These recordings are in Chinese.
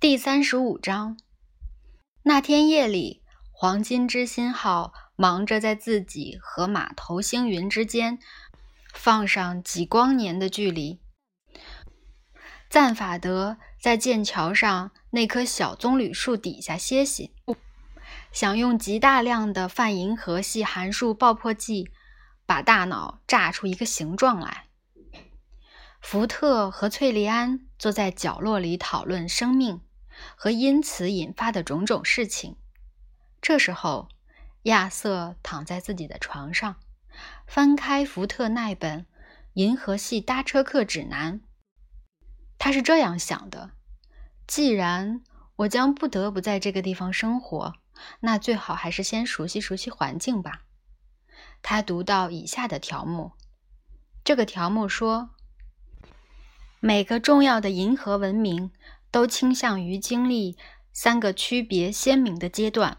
第三十五章，那天夜里，黄金之心号忙着在自己和码头星云之间放上几光年的距离。赞法德在剑桥上那棵小棕榈树底下歇息，想用极大量的泛银河系函数爆破剂把大脑炸出一个形状来。福特和翠莉安坐在角落里讨论生命。和因此引发的种种事情。这时候，亚瑟躺在自己的床上，翻开福特那本《银河系搭车客指南》。他是这样想的：既然我将不得不在这个地方生活，那最好还是先熟悉熟悉环境吧。他读到以下的条目：这个条目说，每个重要的银河文明。都倾向于经历三个区别鲜明的阶段，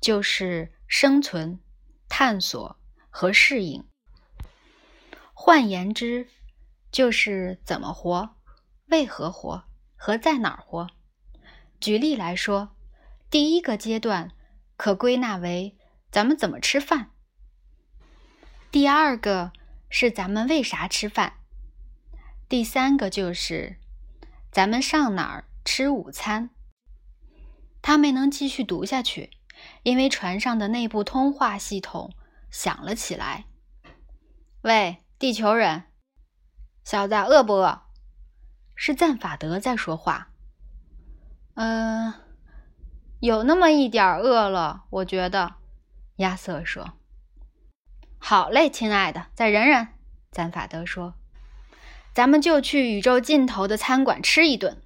就是生存、探索和适应。换言之，就是怎么活、为何活和在哪儿活。举例来说，第一个阶段可归纳为咱们怎么吃饭；第二个是咱们为啥吃饭；第三个就是。咱们上哪儿吃午餐？他没能继续读下去，因为船上的内部通话系统响了起来。“喂，地球人，小子，饿不饿？”是赞法德在说话。“嗯，有那么一点饿了，我觉得。”亚瑟说。“好嘞，亲爱的，再忍忍。”赞法德说。咱们就去宇宙尽头的餐馆吃一顿。